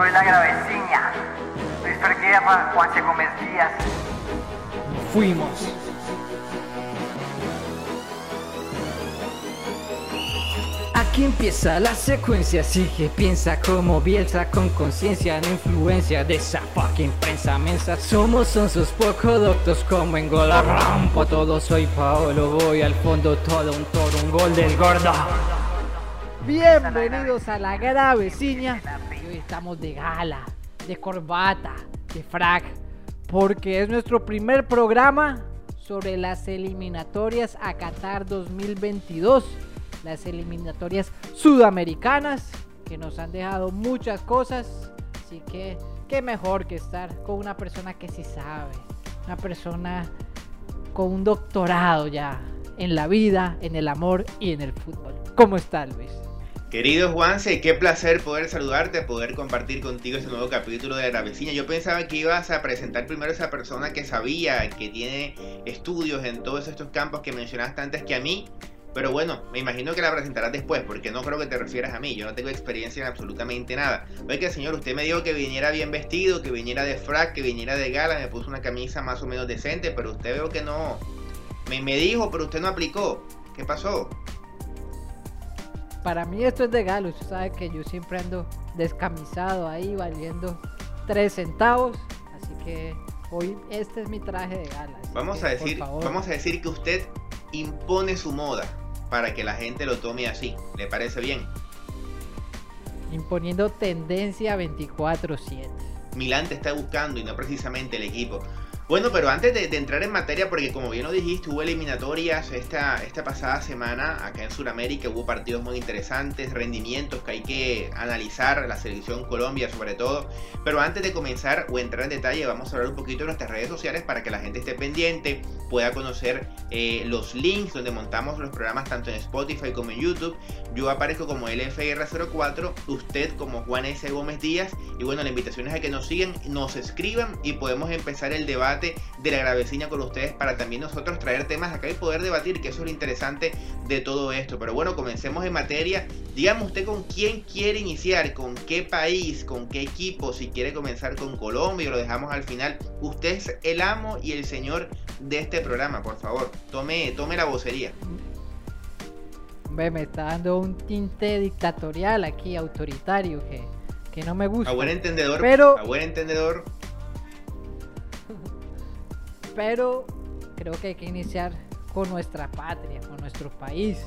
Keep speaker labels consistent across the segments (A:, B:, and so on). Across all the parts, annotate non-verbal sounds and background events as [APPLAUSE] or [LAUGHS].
A: soy la graveciña. Luis Guerra, Juanse Gómez Díaz.
B: Fuimos. Aquí empieza la secuencia, sigue, piensa como Bielsa con conciencia, no influencia de esa fucking prensa mensa. Somos sus poco doctos como en gol rampo, todo soy Paolo, voy al fondo, todo un toro, un gol del gordo. Bienvenidos a la graveciña. Estamos de gala, de corbata, de frac, porque es nuestro primer programa sobre las eliminatorias a Qatar 2022 las eliminatorias sudamericanas que nos han dejado muchas cosas. Así que qué mejor que estar con una persona que sí sabe, una persona con un doctorado ya en la vida, en el amor y en el fútbol. ¿Cómo estás, Luis?
C: Querido Juanse, qué placer poder saludarte, poder compartir contigo este nuevo capítulo de La Vecina. Yo pensaba que ibas a presentar primero a esa persona que sabía, que tiene estudios en todos estos campos que mencionaste antes que a mí, pero bueno, me imagino que la presentarás después, porque no creo que te refieras a mí. Yo no tengo experiencia en absolutamente nada. Oiga, señor, usted me dijo que viniera bien vestido, que viniera de frac, que viniera de gala, me puso una camisa más o menos decente, pero usted veo que no. Me, me dijo, pero usted no aplicó. ¿Qué pasó?
B: Para mí esto es de gala. Usted sabe que yo siempre ando descamisado ahí, valiendo 3 centavos. Así que hoy este es mi traje de gala.
C: Vamos a decir, vamos a decir que usted impone su moda para que la gente lo tome así. ¿Le parece bien?
B: Imponiendo tendencia 24/7.
C: Milán te está buscando y no precisamente el equipo. Bueno, pero antes de, entrar en materia, porque como bien lo dijiste, hubo eliminatorias esta, esta pasada semana acá en Sudamérica, hubo partidos muy interesantes, rendimientos que hay que analizar, la selección Colombia sobre todo. Pero antes de comenzar o entrar en detalle, vamos a hablar un poquito de nuestras redes sociales para que la gente esté pendiente, pueda conocer eh, los links donde montamos los programas tanto en Spotify como en YouTube. Yo aparezco como LFR04, usted como Juan S. Gómez Díaz. Y bueno, la invitación es a que nos sigan, nos escriban y podemos empezar el debate de la gravecina con ustedes para también nosotros traer temas acá y poder debatir, que eso es lo interesante de todo esto. Pero bueno, comencemos en materia. Dígame usted con quién quiere iniciar, con qué país, con qué equipo, si quiere comenzar con Colombia, lo dejamos al final. Usted es el amo y el señor de este programa, por favor. Tome, tome la vocería.
B: me está dando un tinte dictatorial aquí, autoritario, que, que no me gusta.
C: A buen entendedor, pero... a buen entendedor,
B: pero creo que hay que iniciar con nuestra patria, con nuestro país,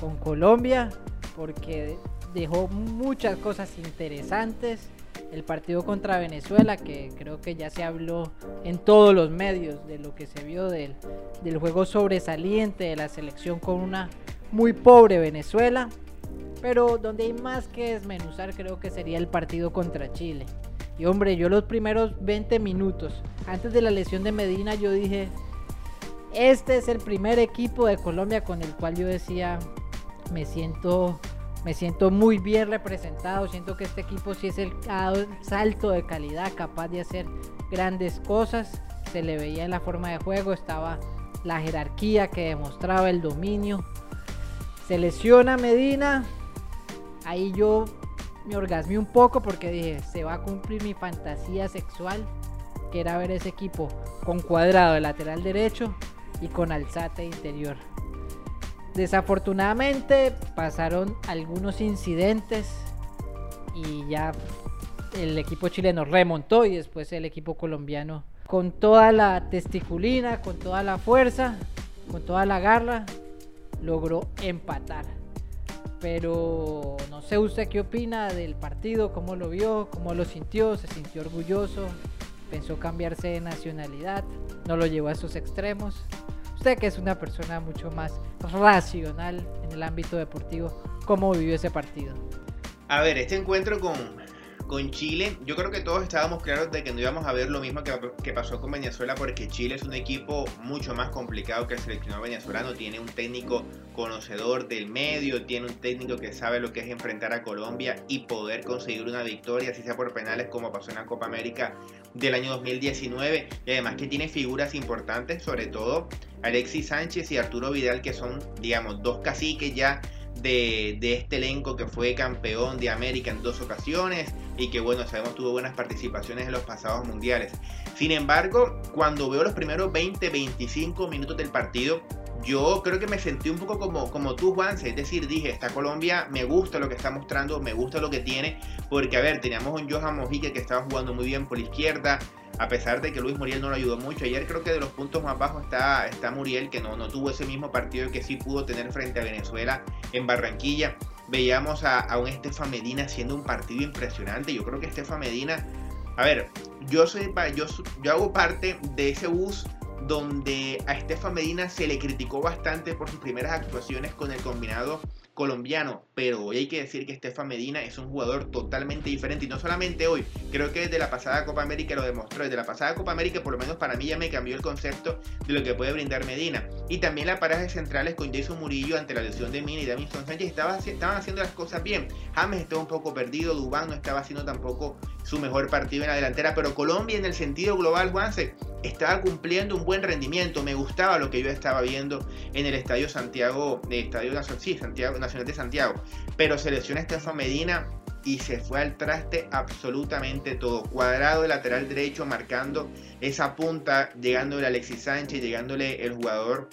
B: con Colombia, porque dejó muchas cosas interesantes. El partido contra Venezuela, que creo que ya se habló en todos los medios de lo que se vio del, del juego sobresaliente de la selección con una muy pobre Venezuela. Pero donde hay más que desmenuzar creo que sería el partido contra Chile. Y hombre, yo los primeros 20 minutos antes de la lesión de Medina yo dije, este es el primer equipo de Colombia con el cual yo decía, me siento, me siento muy bien representado, siento que este equipo sí es el salto de calidad, capaz de hacer grandes cosas, se le veía en la forma de juego, estaba la jerarquía que demostraba el dominio. Se lesiona Medina, ahí yo me orgasmé un poco porque dije, se va a cumplir mi fantasía sexual, que era ver ese equipo con cuadrado de lateral derecho y con alzate interior. Desafortunadamente pasaron algunos incidentes y ya el equipo chileno remontó y después el equipo colombiano con toda la testiculina, con toda la fuerza, con toda la garra, logró empatar. Pero no sé usted qué opina del partido, cómo lo vio, cómo lo sintió, se sintió orgulloso, pensó cambiarse de nacionalidad, no lo llevó a esos extremos. Usted que es una persona mucho más racional en el ámbito deportivo, ¿cómo vivió ese partido?
C: A ver, este encuentro con, con Chile, yo creo que todos estábamos claros de que no íbamos a ver lo mismo que, pasó con Venezuela, porque Chile es un equipo mucho más complicado que el seleccionado venezolano. Tiene un técnico conocedor del medio, tiene un técnico que sabe lo que es enfrentar a Colombia y poder conseguir una victoria, si sea por penales, como pasó en la Copa América del año 2019. Y además que tiene figuras importantes, sobre todo Alexis Sánchez y Arturo Vidal, que son, digamos, dos caciques ya de, de, este elenco que fue campeón de América en dos ocasiones y que bueno, sabemos tuvo buenas participaciones en los pasados mundiales. Sin embargo, cuando veo los primeros 20-25 minutos del partido, yo creo que me sentí un poco como, como tú, Juan. Es decir, dije, esta Colombia me gusta lo que está mostrando, me gusta lo que tiene. Porque, a ver, teníamos un Johan Mojica que estaba jugando muy bien por la izquierda. A pesar de que Luis Muriel no lo ayudó mucho. Ayer creo que de los puntos más bajos está, está Muriel, que no, no tuvo ese mismo partido que sí pudo tener frente a Venezuela en Barranquilla. Veíamos a, a un Estefan Medina haciendo un partido impresionante. Yo creo que Estefan Medina. A ver, yo soy yo, yo hago parte de ese bus donde a Estefan Medina se le criticó bastante por sus primeras actuaciones con el combinado colombiano, pero hoy hay que decir que Estefan Medina es un jugador totalmente diferente. Y no solamente hoy, creo que desde la pasada Copa América lo demostró, desde la pasada Copa América por lo menos para mí ya me cambió el concepto de lo que puede brindar Medina. Y también la pareja de centrales con Jason Murillo ante la lesión de Mina y Davinson Sánchez estaba, estaban haciendo las cosas bien, James estaba un poco perdido, Dubán no estaba haciendo tampoco su mejor partido en la delantera, pero Colombia en el sentido global, Juanse, estaba cumpliendo un buen rendimiento, me gustaba lo que yo estaba viendo en el Estadio Santiago, de Estadio Nacional, sí, Santiago, de Santiago, pero selecciona Estefan Medina y se fue al traste absolutamente todo. Cuadrado de lateral derecho marcando esa punta, llegándole Alexis Sánchez, llegándole el jugador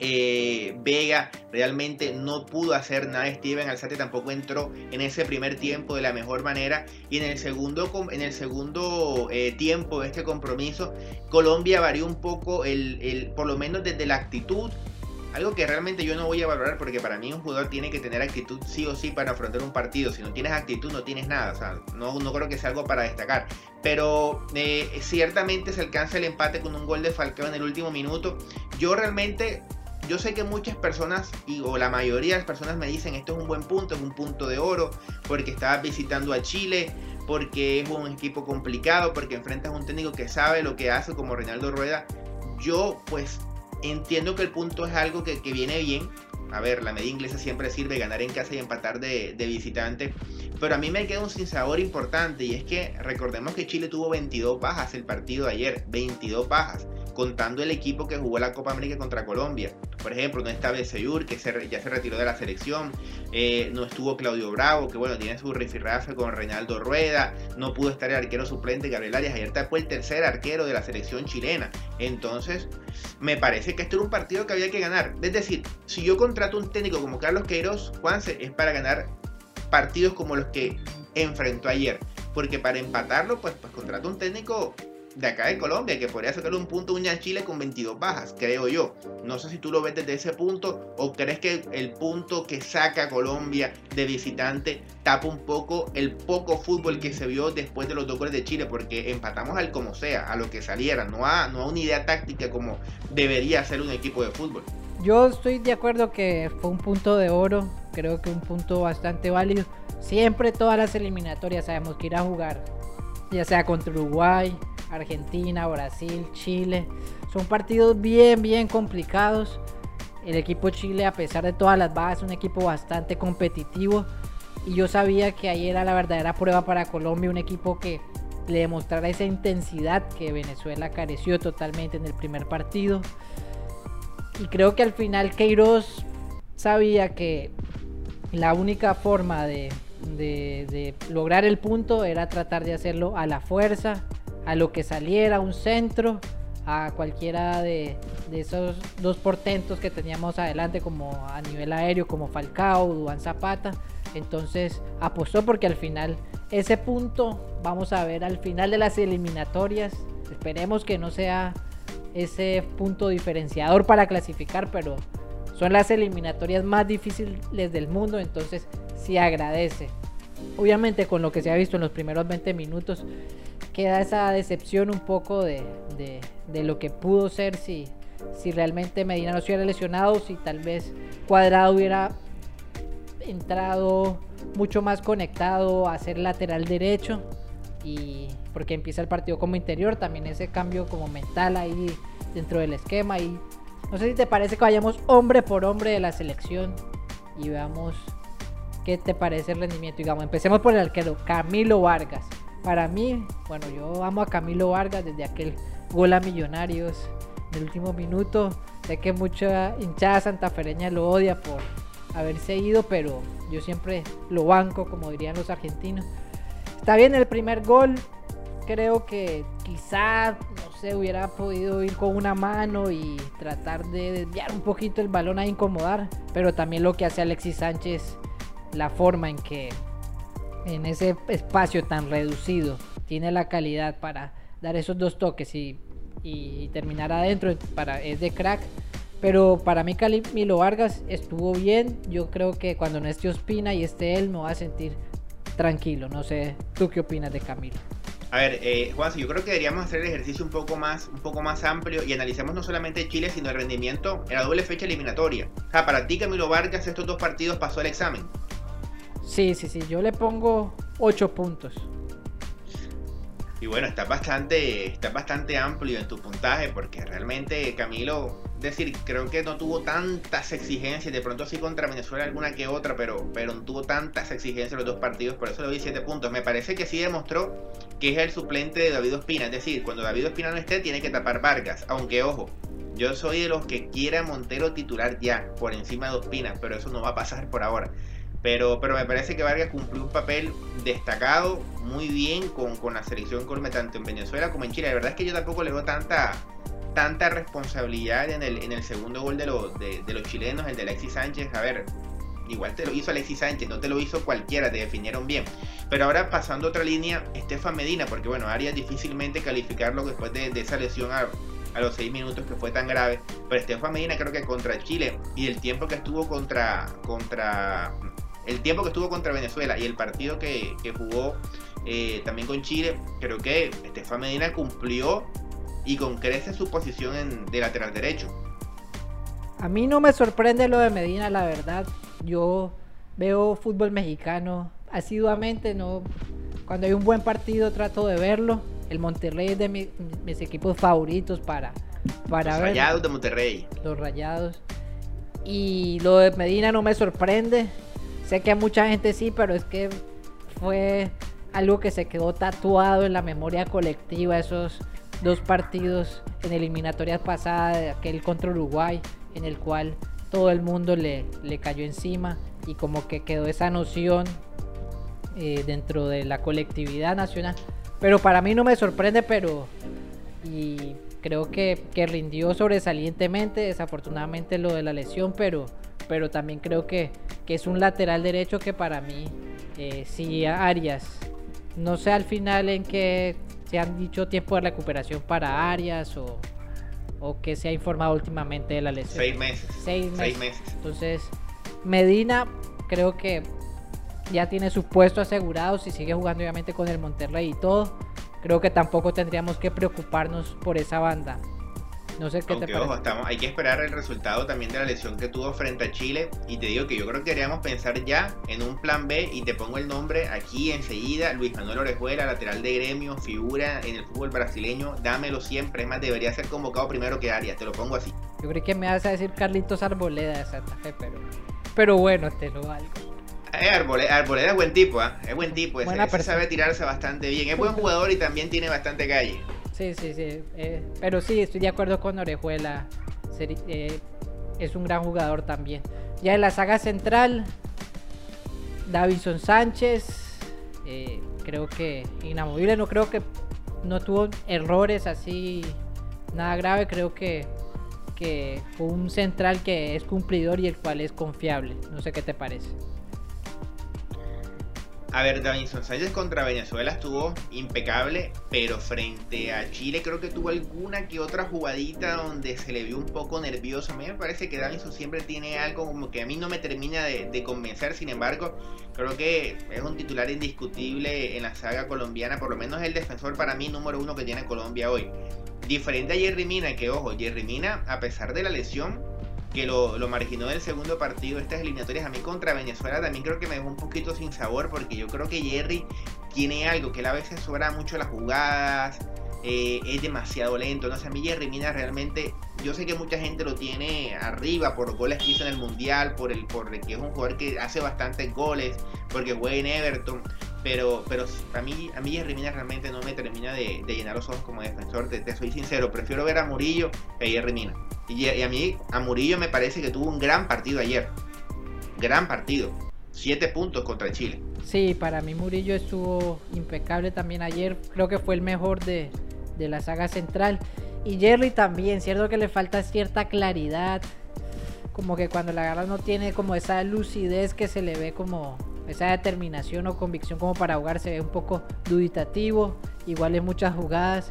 C: eh, Vega realmente no pudo hacer nada. Steven Alzate tampoco entró en ese primer tiempo de la mejor manera. Y en el segundo, en el segundo eh, tiempo de este compromiso, Colombia varió un poco, el, por lo menos desde la actitud. Algo que realmente yo no voy a valorar porque para mí un jugador tiene que tener actitud sí o sí para afrontar un partido. Si no tienes actitud no tienes nada. No, no creo que sea algo para destacar. Pero eh, ciertamente se alcanza el empate con un gol de Falcao en el último minuto. Yo realmente yo sé que muchas personas, y, o la mayoría de las personas me dicen esto es un buen punto, es un punto de oro, porque estabas visitando a Chile, porque es un equipo complicado, porque enfrentas a un técnico que sabe lo que hace como Reinaldo Rueda. Yo pues entiendo que el punto es algo que, viene bien. A ver, la media inglesa siempre sirve ganar en casa y empatar de, de visitante. Pero a mí me queda un sinsabor importante y es que recordemos que Chile tuvo 22 bajas el partido de ayer. 22 bajas contando el equipo que jugó la Copa América contra Colombia. Por ejemplo, no estaba Seyur, que ya se retiró de la selección, eh, no estuvo Claudio Bravo, que bueno, tiene su rifirrafe con Reinaldo Rueda, no pudo estar el arquero suplente Gabriel Arias, ayer fue el tercer arquero de la selección chilena. Entonces, me parece que esto era un partido que había que ganar. Es decir, si yo contrato un técnico como Carlos Queiroz, Juanse, es para ganar partidos como los que enfrentó ayer. Porque para empatarlo, pues, pues contrata un técnico de acá de Colombia, que podría sacar un punto uña Chile con 22 bajas, creo yo. No sé si tú lo ves desde ese punto o crees que el punto que saca Colombia de visitante tapa un poco el poco fútbol que se vio después de los dos goles de Chile, porque empatamos al como sea, a lo que saliera, no a, no a una idea táctica como debería ser un equipo de fútbol.
B: Yo estoy de acuerdo que fue un punto de oro, creo que un punto bastante válido. Siempre todas las eliminatorias sabemos que ir a jugar, ya sea contra Uruguay, Argentina, Brasil, Chile. Son partidos bien, bien complicados. El equipo Chile, a pesar de todas las bajas, es un equipo bastante competitivo. Y yo sabía que ahí era la verdadera prueba para Colombia, un equipo que le demostrara esa intensidad que Venezuela careció totalmente en el primer partido. Y creo que al final Queiroz sabía que la única forma de, de, lograr el punto era tratar de hacerlo a la fuerza, a lo que saliera, un centro, a cualquiera de, esos dos portentos que teníamos adelante, como a nivel aéreo, como Falcao, Duan Zapata. Entonces apostó porque al final ese punto, vamos a ver al final de las eliminatorias, esperemos que no sea ese punto diferenciador para clasificar, pero son las eliminatorias más difíciles del mundo, entonces sí agradece. Obviamente con lo que se ha visto en los primeros 20 minutos, queda esa decepción un poco de, lo que pudo ser si, si realmente Medina no se hubiera lesionado, si tal vez Cuadrado hubiera entrado mucho más conectado a ser lateral derecho y porque empieza el partido como interior, también ese cambio como mental ahí dentro del esquema y no sé si te parece que vayamos hombre por hombre de la selección y veamos qué te parece el rendimiento. Digamos, empecemos por el arquero Camilo Vargas. Para mí, bueno, yo amo a Camilo Vargas desde aquel gol a Millonarios del último minuto. Sé que mucha hinchada santafereña lo odia por haberse ido, pero yo siempre lo banco, como dirían los argentinos. Está bien el primer gol, creo que quizá, no sé, hubiera podido ir con una mano y tratar de desviar un poquito el balón a incomodar, pero también lo que hace Alexis Sánchez, la forma en que en ese espacio tan reducido tiene la calidad para dar esos dos toques y, y terminar adentro, para, es de crack. Pero para mí Camilo Vargas estuvo bien. Yo creo que cuando no esté Ospina y esté él me va a sentir tranquilo. No sé, ¿tú qué opinas de Camilo?
C: A ver, eh, Juan, yo creo que deberíamos hacer el ejercicio un poco más, un poco más amplio y analicemos no solamente Chile, sino el rendimiento en la doble fecha eliminatoria. O sea, para ti, Camilo Vargas, estos dos partidos pasó el examen.
B: Sí, sí, sí, yo le pongo 8 puntos.
C: Y bueno, está bastante, está bastante amplio en tu puntaje porque realmente Camilo, decir, creo que no tuvo tantas exigencias, de pronto sí contra Venezuela alguna que otra, pero, pero no tuvo tantas exigencias los dos partidos, por eso le doy 7 puntos. Me parece que sí demostró que es el suplente de David Ospina, es decir, cuando David Ospina no esté tiene que tapar Vargas, aunque ojo, yo soy de los que quiera Montero titular ya, por encima de Ospina, pero eso no va a pasar por ahora. Pero, pero me parece que Vargas cumplió un papel destacado muy bien con, con la selección Colme tanto en Venezuela como en Chile. La verdad es que yo tampoco le veo tanta, tanta responsabilidad en el, en el segundo gol de, de, los chilenos, el de Alexis Sánchez. A ver, igual te lo hizo Alexis Sánchez, no te lo hizo cualquiera, te definieron bien. Pero ahora pasando a otra línea, Estefan Medina, porque bueno, Arias difícilmente calificarlo después de, esa lesión a, a los 6 minutos que fue tan grave. Pero Estefan Medina creo que contra Chile y el tiempo que estuvo contra, contra el tiempo que estuvo contra Venezuela y el partido que, jugó eh, también con Chile, creo que Estefan Medina cumplió y con crece su posición en, de lateral derecho.
B: A mí no me sorprende lo de Medina, la verdad. Yo veo fútbol mexicano asiduamente, no cuando hay un buen partido trato de verlo. El Monterrey es de mis equipos favoritos para, para
C: Los Rayados de Monterrey.
B: Los Rayados. Y lo de Medina no me sorprende. Sé que a mucha gente sí, pero es que fue algo que se quedó tatuado en la memoria colectiva, esos dos partidos en eliminatorias pasadas, aquel contra Uruguay, en el cual todo el mundo le, le cayó encima y como que quedó esa noción eh, dentro de la colectividad nacional. Pero para mí no me sorprende, pero y creo que, que rindió sobresalientemente, desafortunadamente lo de la lesión, pero pero también creo que, es un lateral derecho que para mí, eh, si Arias, no sé al final en qué se han dicho tiempo de recuperación para Arias o, o que se ha informado últimamente de la lesión.
C: Seis meses.
B: Seis meses. Entonces, Medina creo que ya tiene su puesto asegurado si sigue jugando obviamente con el Monterrey y todo. Creo que tampoco tendríamos que preocuparnos por esa banda. No sé qué te parece.
C: estamos, hay que esperar el resultado también de la lesión que tuvo frente a Chile. Y te digo que yo creo que deberíamos pensar ya en un plan B. Y te pongo el nombre aquí enseguida: Luis Manuel Orejuela, lateral de gremio, figura en el fútbol brasileño. Dámelo siempre. Es más, debería ser convocado primero que Arias. Te lo pongo así.
B: Yo creo que me vas a decir Carlitos Arboleda de Santa Fe, pero, pero bueno, te lo valgo.
C: Eh, Arboleda, es buen tipo, ¿eh? es buen tipo, ese, sabe tirarse bastante bien, es buen jugador y también tiene bastante calle.
B: Sí, sí, sí. Eh, pero sí, estoy de acuerdo con Orejuela. Eh, es un gran jugador también. Ya en la saga central, Davison Sánchez. Eh, creo que inamovible. No creo que no tuvo errores así. Nada grave. Creo que, que fue un central que es cumplidor y el cual es confiable. No sé qué te parece.
C: A ver, Davinson Sánchez contra Venezuela estuvo impecable, pero frente a Chile creo que tuvo alguna que otra jugadita donde se le vio un poco nervioso. A mí me parece que Davinson siempre tiene algo como que a mí no me termina de, convencer, sin embargo, creo que es un titular indiscutible en la saga colombiana, por lo menos el defensor para mí número uno que tiene Colombia hoy. Diferente a Jerry Mina, que ojo, Jerry Mina, a pesar de la lesión, que lo, marginó del segundo partido estas eliminatorias a mí contra Venezuela también creo que me dejó un poquito sin sabor porque yo creo que Jerry tiene algo que él a veces sobra mucho las jugadas eh, es demasiado lento no sé a mí Jerry Mina realmente yo sé que mucha gente lo tiene arriba por goles que hizo en el mundial por el por que es un jugador que hace bastantes goles porque juega en Everton pero, pero a mí, a mí Jerry Mina realmente no me termina de, llenar los ojos como defensor, te, soy sincero, prefiero ver a Murillo que a Jerry Mina. Y, a mí, a Murillo me parece que tuvo un gran partido ayer. gran partido. Siete puntos contra Chile.
B: Sí, para mí Murillo estuvo impecable también ayer. Creo que fue el mejor de, de la saga central. Y Jerry también, cierto que le falta cierta claridad. Como que cuando la agarra no tiene como esa lucidez que se le ve como esa determinación o convicción como para jugar. Se ve un poco duditativo. Igual en muchas jugadas.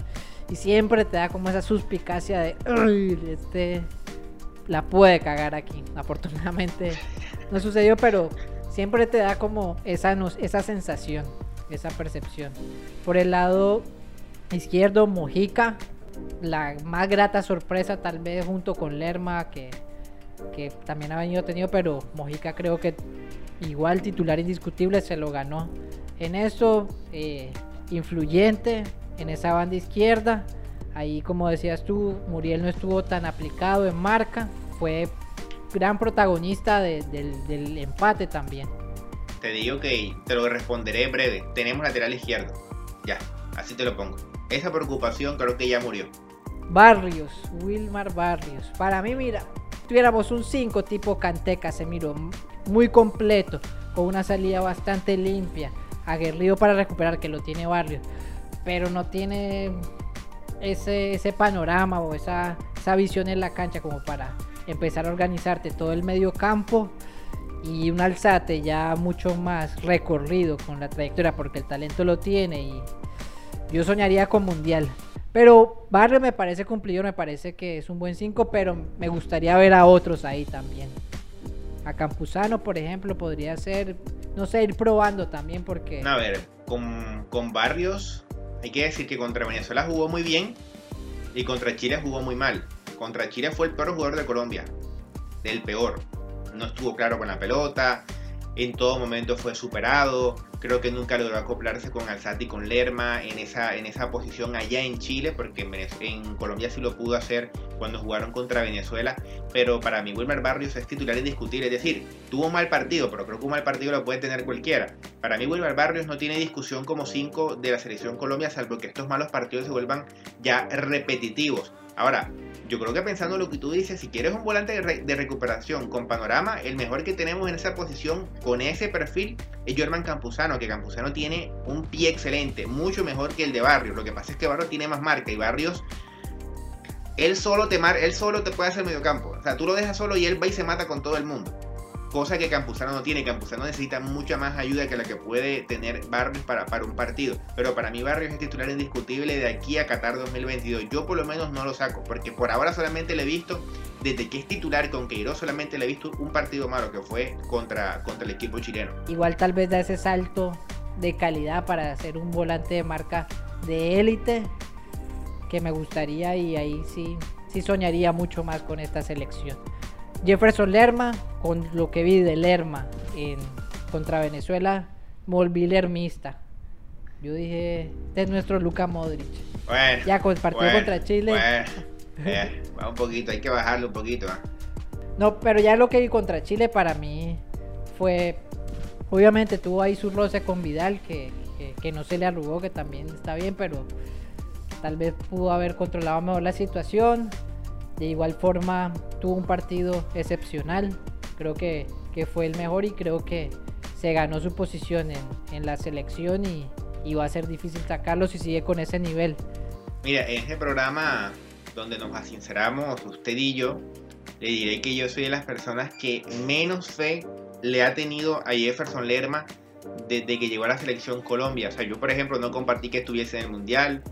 B: Y siempre te da como esa suspicacia de, este la puede cagar aquí. Afortunadamente [LAUGHS] no sucedió, pero siempre te da como esa, esa sensación, esa percepción. Por el lado izquierdo, Mojica, la más grata sorpresa tal vez junto con Lerma, que, que también ha venido tenido, pero Mojica creo que igual titular indiscutible se lo ganó. En eso, eh, influyente en esa banda izquierda. Ahí, como decías tú, Muriel no estuvo tan aplicado en marca. Fue gran protagonista del empate también.
C: Te digo que te lo responderé breve. Tenemos lateral izquierdo. Ya, así te lo pongo. Esa preocupación creo que ya murió.
B: Barrios, Wilmar Barrios. Para mí, mira, tuviéramos un 5 tipo Canté Casemiro, muy completo, con una salida bastante limpia, aguerrido para recuperar, que lo tiene Barrios, pero no tiene ese, ese panorama o esa, esa visión en la cancha como para empezar a organizarte todo el medio campo y un alzate ya mucho más recorrido con la trayectoria porque el talento lo tiene y yo soñaría con mundial. Pero Barrio me parece cumplido, me parece que es un buen 5, pero me gustaría ver a otros ahí también. A Campuzano, por ejemplo, podría ser, no sé, ir probando también porque...
C: A ver, con, con Barrios hay que decir que contra Venezuela jugó muy bien y contra Chile jugó muy mal. Contra Chile fue el peor jugador de Colombia, del peor. No estuvo claro con la pelota, en todo momento fue superado. Creo que nunca logró acoplarse con Alzati y con Lerma en esa, en esa posición allá en Chile, porque en, Colombia sí lo pudo hacer cuando jugaron contra Venezuela. Pero para mí, Wilmer Barrios es titular indiscutible. Es decir, tuvo un mal partido, pero creo que un mal partido lo puede tener cualquiera. Para mí, Wilmer Barrios no tiene discusión como 5 de la selección Colombia, salvo que estos malos partidos se vuelvan ya repetitivos. Ahora, yo creo que pensando lo que tú dices, si quieres un volante de, recuperación con panorama, el mejor que tenemos en esa posición con ese perfil es Germán Campuzano, que Campuzano tiene un pie excelente, mucho mejor que el de Barrios. Lo que pasa es que Barrios tiene más marca y Barrios él solo te mar, él solo te puede hacer medio campo. O sea, tú lo dejas solo y él va y se mata con todo el mundo cosa que Campuzano no tiene. Campuzano necesita mucha más ayuda que la que puede tener Barrios para, para un partido. Pero para mí Barrios es titular indiscutible de aquí a Qatar 2022. Yo por lo menos no lo saco, porque por ahora solamente le he visto, desde que es titular con Queiroz, solamente le he visto un partido malo que fue contra, contra el equipo chileno.
B: Igual tal vez da ese salto de calidad para hacer un volante de marca de élite que me gustaría y ahí sí, sí soñaría mucho más con esta selección. Jefferson Lerma, con lo que vi de Lerma en, contra Venezuela, me volví lermista. Yo dije, este es nuestro Luka Modric.
C: Bueno,
B: ya con el partido contra Chile.
C: Bueno, va un poquito, hay que bajarlo un poquito. ¿ah?
B: No, pero ya lo que vi contra Chile para mí fue. Obviamente tuvo ahí su roce con Vidal, que, que no se le arrugó, que también está bien, pero tal vez pudo haber controlado mejor la situación. De igual forma, tuvo un partido excepcional. Creo que, fue el mejor y creo que se ganó su posición en, la selección y, va a ser difícil sacarlo si sigue con ese nivel.
C: Mira, en este programa donde nos asinceramos usted y yo, le diré que yo soy de las personas que menos fe le ha tenido a Jefferson Lerma desde que llegó a la selección Colombia. O sea, yo por ejemplo no compartí que estuviese en el Mundial,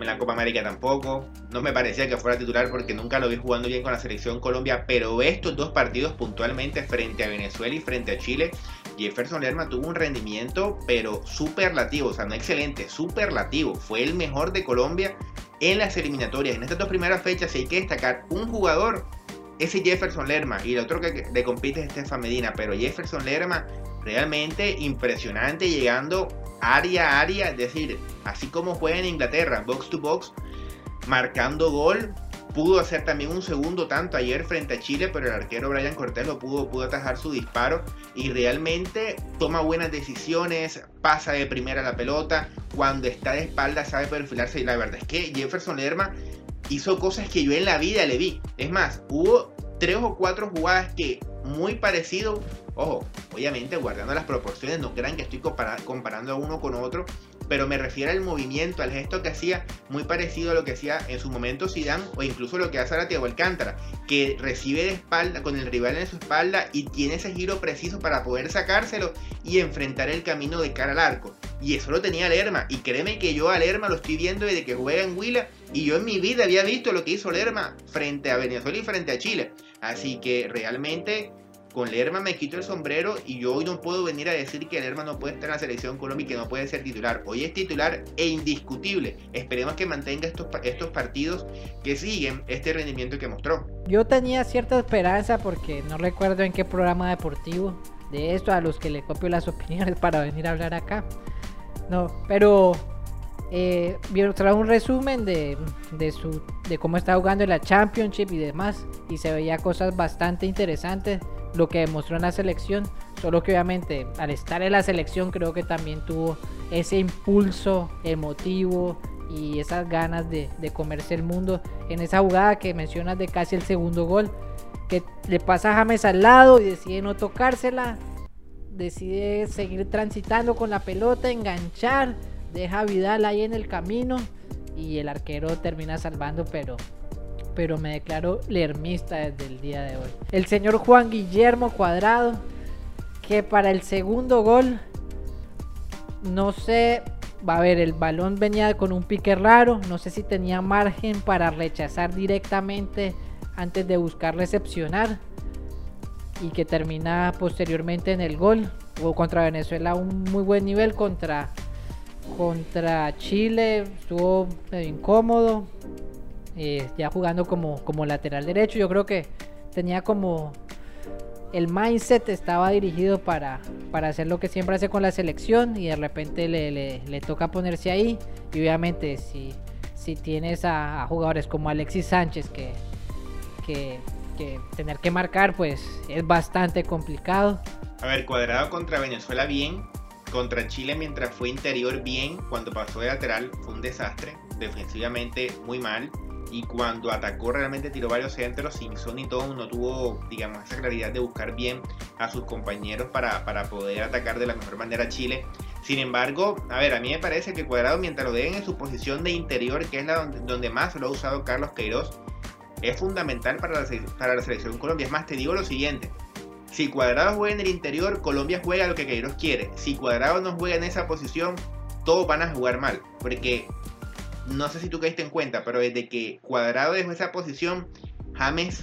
C: en la Copa América tampoco. No me parecía que fuera titular porque nunca lo vi jugando bien con la selección Colombia. Pero estos dos partidos puntualmente frente a Venezuela y frente a Chile, Jefferson Lerma tuvo un rendimiento pero superlativo, o sea, no excelente, superlativo. Fue el mejor de Colombia en las eliminatorias. En estas dos primeras fechas hay que destacar un jugador, ese Jefferson Lerma, y el otro que le compite es Estefan Medina, pero Jefferson Lerma realmente impresionante llegando área a área, es decir, así como juega en Inglaterra, box to box, marcando gol. Pudo hacer también un segundo tanto ayer frente a Chile, pero el arquero Brian Cortés lo pudo, pudo atajar su disparo y realmente toma buenas decisiones, pasa de primera la pelota, cuando está de espalda sabe perfilarse y la verdad es que Jefferson Lerma hizo cosas que yo en la vida le vi. Es más, hubo tres o cuatro jugadas que muy parecido Ojo, obviamente guardando las proporciones, no crean que estoy comparando a uno con otro, pero me refiero al movimiento, al gesto que hacía, muy parecido a lo que hacía en su momento Zidane o incluso lo que hace ahora Thiago Alcántara, que recibe de espalda con el rival en su espalda y tiene ese giro preciso para poder sacárselo y enfrentar el camino de cara al arco. Y eso lo tenía Lerma, y créeme que yo a Lerma lo estoy viendo desde que juega en Huila, y yo en mi vida había visto lo que hizo Lerma frente a Venezuela y frente a Chile. Así que realmente con Lerma me quito el sombrero y yo hoy no puedo venir a decir que Lerma no puede estar en la selección Colombia y que no puede ser titular. Hoy es titular e indiscutible. Esperemos que mantenga estos, estos partidos que siguen este rendimiento que mostró.
B: Yo tenía cierta esperanza porque no recuerdo en qué programa deportivo de esto a los que le copio las [LAUGHS] opiniones para venir a hablar acá. No, pero eh, trae un resumen de, de, su, de cómo está jugando en la Championship y demás. Y se veía cosas bastante interesantes lo que demostró en la selección. Solo que obviamente al estar en la selección creo que también tuvo ese impulso emotivo y esas ganas de, comerse el mundo en esa jugada que mencionas de casi el segundo gol. Que le pasa a James al lado y decide no tocársela. Decide seguir transitando con la pelota, enganchar. Deja a Vidal ahí en el camino. Y el arquero termina salvando, pero pero me declaro lermista desde el día de hoy. El señor Juan Guillermo Cuadrado, que para el segundo gol, no sé, va a ver, el balón venía con un pique raro, no sé si tenía margen para rechazar directamente antes de buscar recepcionar y que termina posteriormente en el gol. Hubo contra Venezuela un muy buen nivel contra contra Chile, estuvo medio incómodo, eh, ya jugando como, como lateral derecho. Yo creo que tenía como el mindset estaba dirigido para, para hacer lo que siempre hace con la selección y de repente le, le, toca ponerse ahí. Y obviamente si, si tienes a, jugadores como Alexis Sánchez que, que, que, tener que marcar pues es bastante complicado.
C: A ver, cuadrado contra Venezuela bien, contra Chile mientras fue interior bien, cuando pasó de lateral fue un desastre, defensivamente muy mal y cuando atacó realmente tiró varios centros sin son y todo no tuvo digamos esa claridad de buscar bien a sus compañeros para, poder atacar de la mejor manera a Chile. Sin embargo a ver a mí me parece que Cuadrado mientras lo dejen en su posición de interior que es la donde, más lo ha usado Carlos Queiroz es fundamental para la, para la selección Colombia. Es más te digo lo siguiente. Si Cuadrado juega en el interior Colombia juega lo que Queiroz quiere. Si Cuadrado no juega en esa posición todos van a jugar mal porque no sé si tú caíste en cuenta, pero desde que Cuadrado dejó esa posición, James,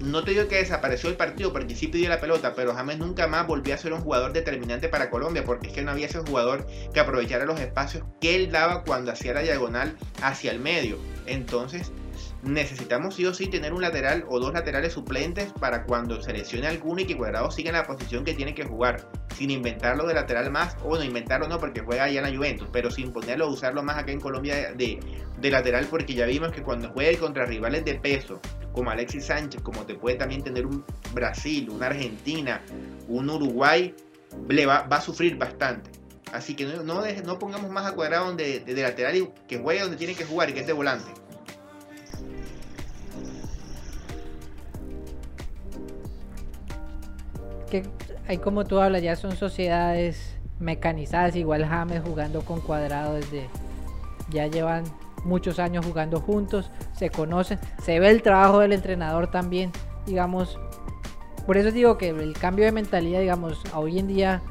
C: no te digo que desapareció el partido porque sí pidió la pelota, pero James nunca más volvió a ser un jugador determinante para Colombia porque es que no había ese jugador que aprovechara los espacios que él daba cuando hacía la diagonal hacia el medio. Entonces, necesitamos sí o sí tener un lateral o dos laterales suplentes para cuando seleccione alguno y que Cuadrado siga en la posición que tiene que jugar, sin inventarlo de lateral más, o no inventarlo no porque juega allá en la Juventus, pero sin ponerlo usarlo más acá en Colombia de, de lateral porque ya vimos que cuando juegue contra rivales de peso, como Alexis Sánchez, como te puede también tener un Brasil, una Argentina, un Uruguay, le va, a sufrir bastante. Así que no, no, pongamos más a cuadrado de, de, lateral y que juegue donde tiene que jugar y que es de volante.
B: Que hay como tú hablas, ya son sociedades mecanizadas, igual James jugando con cuadrado desde ya llevan muchos años jugando juntos, se conocen, se ve el trabajo del entrenador también, digamos, por eso digo que el cambio de mentalidad, digamos, hoy en día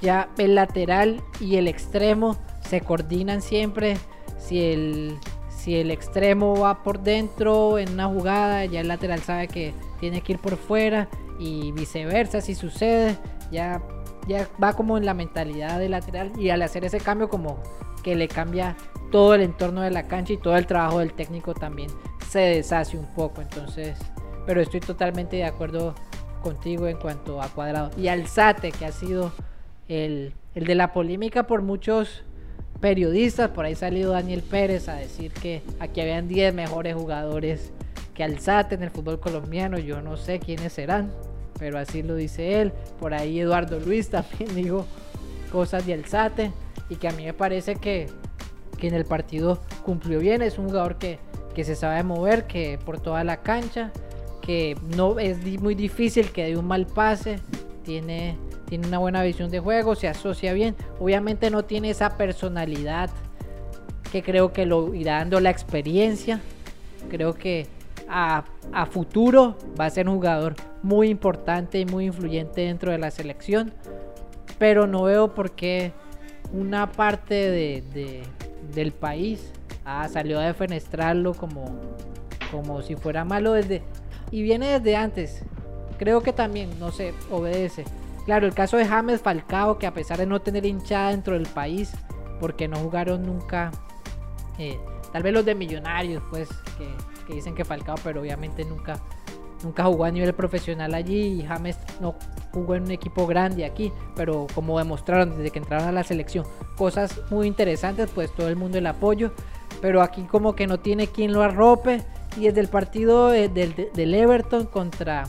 B: ya el lateral y el extremo se coordinan siempre, si el si el extremo va por dentro en una jugada, ya el lateral sabe que tiene que ir por fuera y viceversa si sucede ya ya va como en la mentalidad del lateral y al hacer ese cambio como que le cambia todo el entorno de la cancha y todo el trabajo del técnico también se deshace un poco entonces pero estoy totalmente de acuerdo contigo en cuanto a cuadrado. Y al Sate que ha sido el, el de la polémica por muchos periodistas por ahí salido Daniel Pérez a decir que aquí habían 10 mejores jugadores que Alzate en el fútbol colombiano yo no sé quiénes serán pero así lo dice él. Por ahí Eduardo Luis también [LAUGHS] dijo cosas de Alzate y que a mí me parece que, en el partido cumplió bien. Es un jugador que, que se sabe mover, que por toda la cancha, que no es muy difícil que dé un mal pase, tiene, tiene una buena visión de juego, se asocia bien. Obviamente no tiene esa personalidad que creo que lo irá dando la experiencia. Creo que a, futuro va a ser un jugador muy importante y muy influyente dentro de la selección. Pero no veo por qué una parte de, de, del país ah, salió a defenestrarlo como, como si fuera malo desde... Y viene desde antes. Creo que también, no sé, obedece. Claro, el caso de James Falcao, que a pesar de no tener hinchada dentro del país, porque no jugaron nunca, eh, tal vez los de Millonarios, pues, que, dicen que Falcao, pero obviamente nunca nunca jugó a nivel profesional allí y James no jugó en un equipo grande aquí, pero como demostraron desde que entraron a la selección, cosas muy interesantes, pues todo el mundo el apoyo, pero aquí como que no tiene quien lo arrope y desde el partido del, del, Everton contra,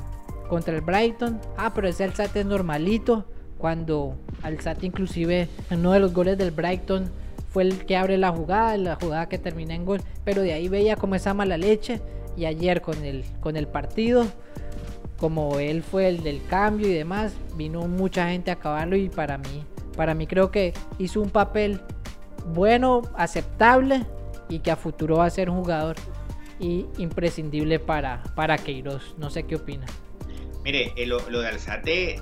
B: contra el Brighton, ah, pero ese Alzate es normalito, cuando Alzate inclusive uno de los goles del Brighton fue el que abre la jugada, la jugada que termina en gol, pero de ahí veía como esa mala leche y ayer con el, con el partido, como él fue el del cambio y demás, vino mucha gente a acabarlo y para mí, para mí creo que hizo un papel bueno, aceptable y que a futuro va a ser un jugador y imprescindible para, para Queiroz. No sé qué opina.
C: Mire, eh, lo, lo de Alzate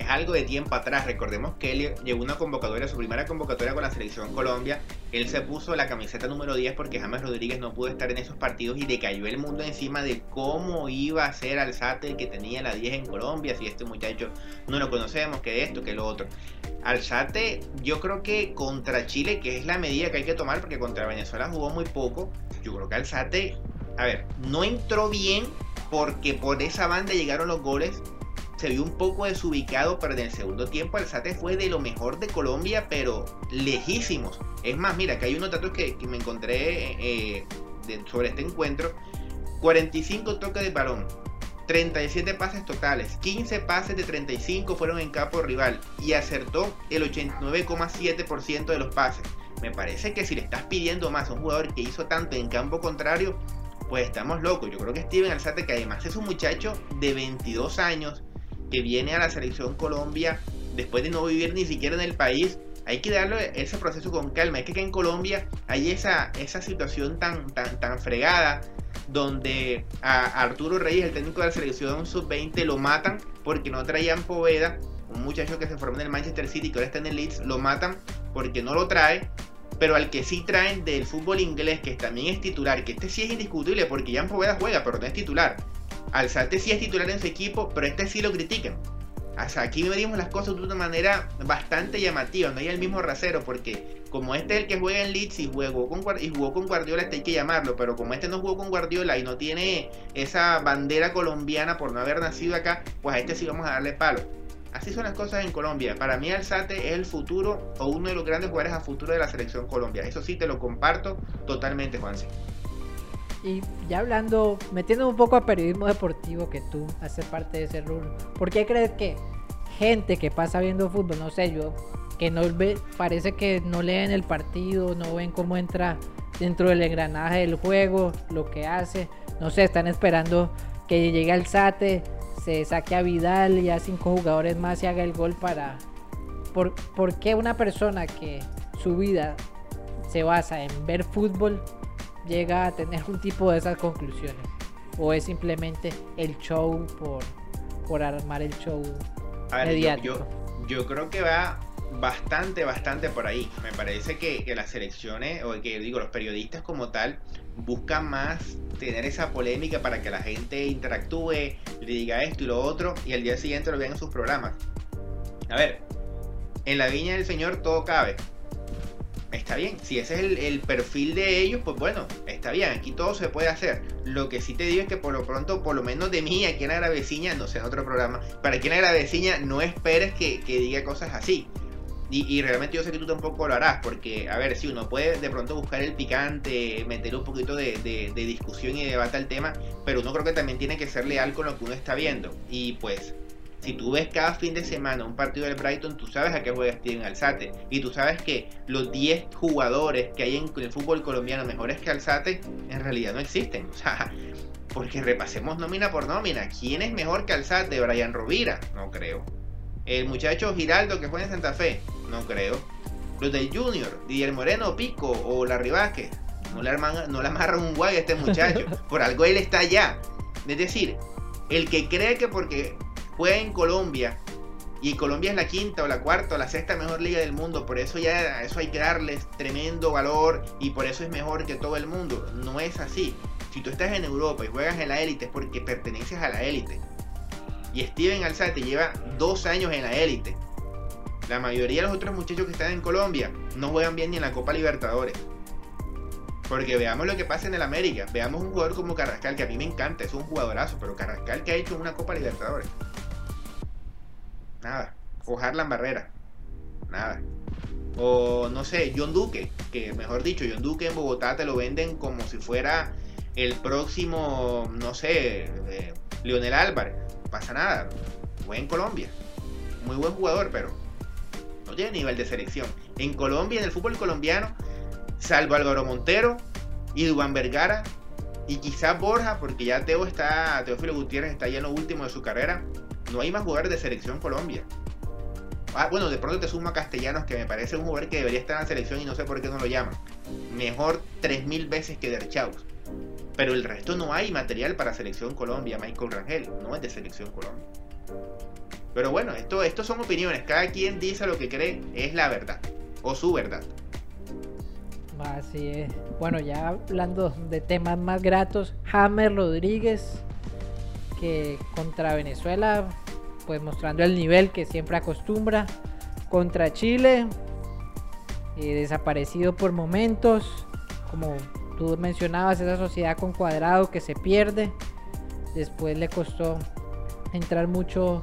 C: es algo de tiempo atrás. Recordemos que él llegó una convocatoria, su primera convocatoria con la selección Colombia. Él se puso la camiseta número 10 porque James Rodríguez no pudo estar en esos partidos y le cayó el mundo encima de cómo iba a ser Alzate el que tenía la 10 en Colombia. Si este muchacho no lo conocemos, que esto, que lo otro. Alzate, yo creo que contra Chile, que es la medida que hay que tomar, porque contra Venezuela jugó muy poco. Yo creo que Alzate, a ver, no entró bien porque por esa banda llegaron los goles se vio un poco desubicado, pero en el segundo tiempo Alzate fue de lo mejor de Colombia, pero lejísimos. Es más, mira, que hay unos datos que, me encontré eh, sobre este encuentro. 45 toques de balón, 37 pases totales, 15 pases de 35 fueron en campo rival y acertó el 89,7% de los pases. Me parece que si le estás pidiendo más a un jugador que hizo tanto en campo contrario, pues estamos locos. Yo creo que Steven Alzate, que además es un muchacho de 22 años, que viene a la selección Colombia después de no vivir ni siquiera en el país, hay que darle ese proceso con calma. Es que en Colombia hay esa, esa situación tan, tan, tan fregada donde a Arturo Reyes, el técnico de la selección sub-20, lo matan porque no traían Poveda, un muchacho que se formó en el Manchester City que ahora está en el Leeds, lo matan porque no lo trae, pero al que sí traen del fútbol inglés, que también es titular, que este sí es indiscutible porque Jan Poveda juega, pero no es titular. Alzate sí es titular en su equipo, pero este sí lo critican. Hasta aquí medimos las cosas de una manera bastante llamativa, no hay el mismo rasero, porque como este es el que juega en Leeds y jugó con, y jugó con Guardiola, este hay que llamarlo, pero como este no jugó con Guardiola y no tiene esa bandera colombiana por no haber nacido acá, pues a este sí vamos a darle palo. Así son las cosas en Colombia. Para mí Alzate es el futuro o uno de los grandes jugadores a futuro de la selección Colombia. Eso sí te lo comparto totalmente, Juanse.
B: Y ya hablando, metiendo un poco a periodismo deportivo, que tú haces parte de ese rubro, ¿por qué crees que gente que pasa viendo fútbol, no sé yo, que no ve, parece que no leen el partido, no ven cómo entra dentro del engranaje del juego, lo que hace, no sé, están esperando que llegue al SATE, se saque a Vidal y a cinco jugadores más y haga el gol para... ¿Por, ¿Por qué una persona que su vida se basa en ver fútbol llega a tener un tipo de esas conclusiones? ¿O es simplemente el show por, por armar el show mediático?
C: Yo, creo que va bastante, bastante por ahí. Me parece que, que, las selecciones, o que digo, los periodistas como tal, buscan más tener esa polémica para que la gente interactúe, le diga esto y lo otro, y al día siguiente lo vean en sus programas. A ver, en la viña del Señor todo cabe está bien. Si ese es el, perfil de ellos, pues bueno, está bien. Aquí todo se puede hacer. Lo que sí te digo es que por lo pronto, por lo menos de mí, aquí en Agraveciña, no sé, en otro programa, para aquí en Agraveciña no esperes que, diga cosas así. Y, realmente yo sé que tú tampoco lo harás, porque, a ver, si uno puede de pronto buscar el picante, meter un poquito de, de discusión y debate al tema, pero uno creo que también tiene que ser leal con lo que uno está viendo. Y pues, si tú ves cada fin de semana un partido del Brighton, tú sabes a qué juega Steven Alzate. Y tú sabes que los 10 jugadores que hay en el fútbol colombiano mejores que Alzate, en realidad no existen. O sea, porque repasemos nómina por nómina. ¿Quién es mejor que Alzate? Brian Rovira. No creo. El muchacho Giraldo que fue en Santa Fe, no creo. Los del Junior, Didier Moreno, Pico o la Vázquez, no le, arman, no le amarran un guay a este muchacho. [LAUGHS] Por algo él está allá. Es decir, el que cree que porque juega en Colombia y Colombia es la quinta o la cuarta o la sexta mejor liga del mundo, por eso ya eso hay que darles tremendo valor y por eso es mejor que todo el mundo. No es así. Si tú estás en Europa y juegas en la élite es porque perteneces a la élite. Y Steven Alzate lleva dos años en la élite. La mayoría de los otros muchachos que están en Colombia no juegan bien ni en la Copa Libertadores. Porque veamos lo que pasa en el América. Veamos un jugador como Carrascal, que a mí me encanta, es un jugadorazo, pero Carrascal que ha hecho una Copa Libertadores. Nada. O Harlan Barrera. Nada. O no sé, John Duque, que mejor dicho, John Duque en Bogotá te lo venden como si fuera el próximo, no sé, eh, Leonel Álvarez. Pasa nada. Fue en Colombia. Muy buen jugador, pero no tiene nivel de selección. En Colombia, en el fútbol colombiano, salvo Álvaro Montero y Dubán Vergara y quizás Borja, porque ya Teo está, Teófilo Gutiérrez está ya en lo último de su carrera, no hay más jugadores de selección Colombia. Ah, bueno, de pronto te suma Castellanos, que me parece un jugador que debería estar en la selección y no sé por qué no lo llaman. Mejor 3.000 veces que Derchaus. Pero el resto no hay material para selección Colombia. Michael Rangel no es de selección Colombia. Pero bueno, esto, esto son opiniones. Cada quien dice lo que cree es la verdad. O su verdad.
B: Así es. Bueno, ya hablando de temas más gratos, Hammer Rodríguez, contra Venezuela, pues mostrando el nivel que siempre acostumbra. Contra Chile, eh, desaparecido por momentos, como tú mencionabas, esa sociedad con cuadrado que se pierde. Después le costó entrar mucho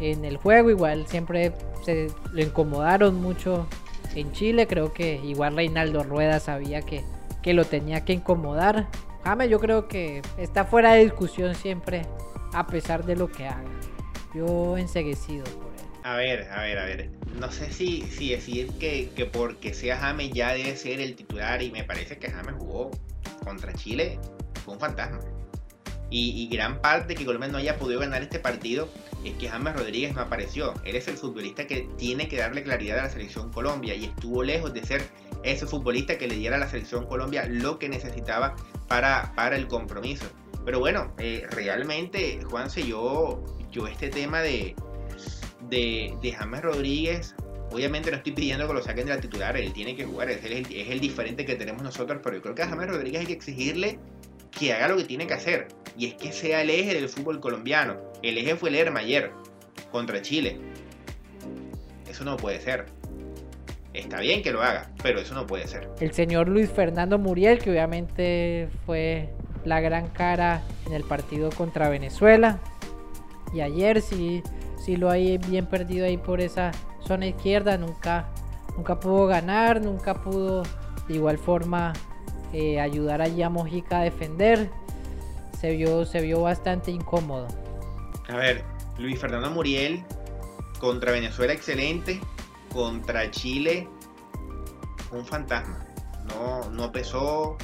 B: en el juego, igual siempre se lo incomodaron mucho en Chile. Creo que igual Reinaldo Rueda sabía que, que lo tenía que incomodar. James yo creo que está fuera de discusión siempre, a pesar de lo que haga. Yo enseguecido por él.
C: A ver, a ver, a ver. No sé si, si decir que, que porque sea James ya debe ser el titular y me parece que James jugó contra Chile. Fue un fantasma. Y, gran parte que Colombia no haya podido ganar este partido es que James Rodríguez no apareció. Él es el futbolista que tiene que darle claridad a la selección Colombia y estuvo lejos de ser ese futbolista que le diera a la selección Colombia lo que necesitaba para, para el compromiso. Pero bueno, eh, realmente, Juanse, yo, yo este tema de, de, James Rodríguez, obviamente no estoy pidiendo que lo saquen de la titular, él tiene que jugar, es el, es el diferente que tenemos nosotros, pero yo creo que a James Rodríguez hay que exigirle que haga lo que tiene que hacer. Y es que sea el eje del fútbol colombiano. El eje fue Lerma ayer contra Chile. Eso no puede ser. Está bien que lo haga, pero eso no puede ser.
B: El señor Luis Fernando Muriel, que obviamente fue la gran cara en el partido contra Venezuela. Y ayer sí, sí lo hay bien perdido ahí por esa zona izquierda. Nunca, nunca pudo ganar, nunca pudo de igual forma eh, ayudar allí a Mojica a defender. Se vio, se vio bastante incómodo.
C: A ver, Luis Fernando Muriel contra Venezuela excelente, contra Chile un fantasma. No, no pesó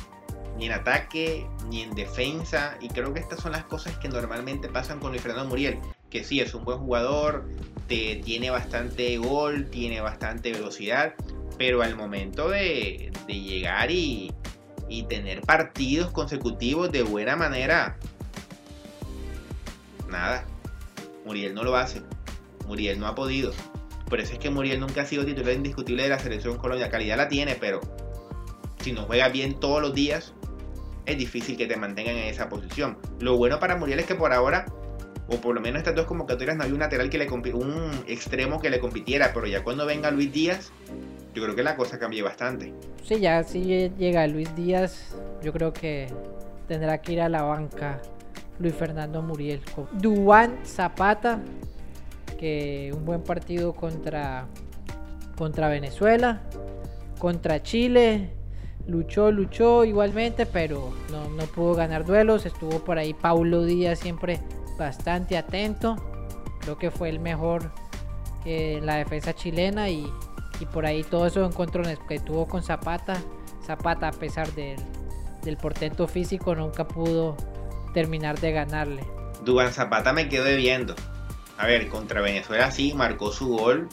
C: ni en ataque ni en defensa y creo que estas son las cosas que normalmente pasan con Luis Fernando Muriel, que sí es un buen jugador, te, tiene bastante gol, tiene bastante velocidad, pero al momento de llegar y, y tener partidos consecutivos de buena manera. Nada. Muriel no lo hace. Muriel no ha podido. Por eso es que Muriel nunca ha sido titular indiscutible de la selección Colombia. Calidad la tiene, pero si no juega bien todos los días, es difícil que te mantengan en esa posición. Lo bueno para Muriel es que por ahora, o por lo menos estas dos convocatorias, no hay un lateral que le un extremo que le compitiera, pero ya cuando venga Luis Díaz, yo creo que la cosa cambie bastante.
B: Sí, ya si llega Luis Díaz, yo creo que tendrá que ir a la banca Luis Fernando Muriel. Duan Zapata, que un buen partido contra, contra Venezuela, contra Chile. Luchó, luchó igualmente, pero no, no pudo ganar duelos. Estuvo por ahí Paulo Díaz siempre bastante atento. Creo que fue el mejor en la defensa chilena y, y por ahí todos esos encontrones que tuvo con Zapata, Zapata a pesar del, del portento físico nunca pudo terminar de ganarle.
C: Duan Zapata me quedó debiendo. A ver, contra Venezuela sí marcó su gol.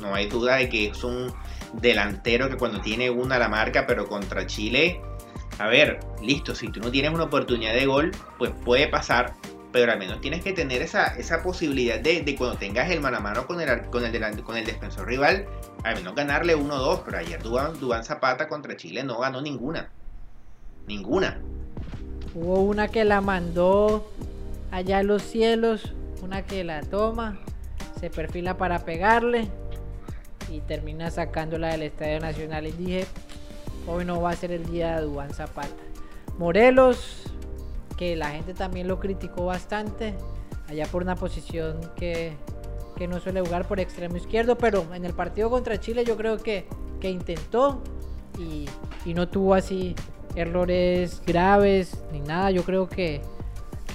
C: No hay duda de que es un delantero que cuando tiene una la marca, pero contra Chile, a ver, listo, si tú no tienes una oportunidad de gol, pues puede pasar, pero al menos tienes que tener esa, esa posibilidad de, de, cuando tengas el mano a mano con el, con el, con el defensor rival, al menos ganarle 1-2, pero ayer Dubán, Zapata contra Chile no ganó ninguna. Ninguna.
B: Hubo una que la mandó allá a los cielos, una que la toma, se perfila para pegarle y termina sacándola del Estadio Nacional. Y dije, hoy no va a ser el día de Dubán Zapata. Morelos, que la gente también lo criticó bastante, allá por una posición que, que no suele jugar por extremo izquierdo, pero en el partido contra Chile yo creo que, que intentó y, y, no tuvo así errores graves ni nada. Yo creo que,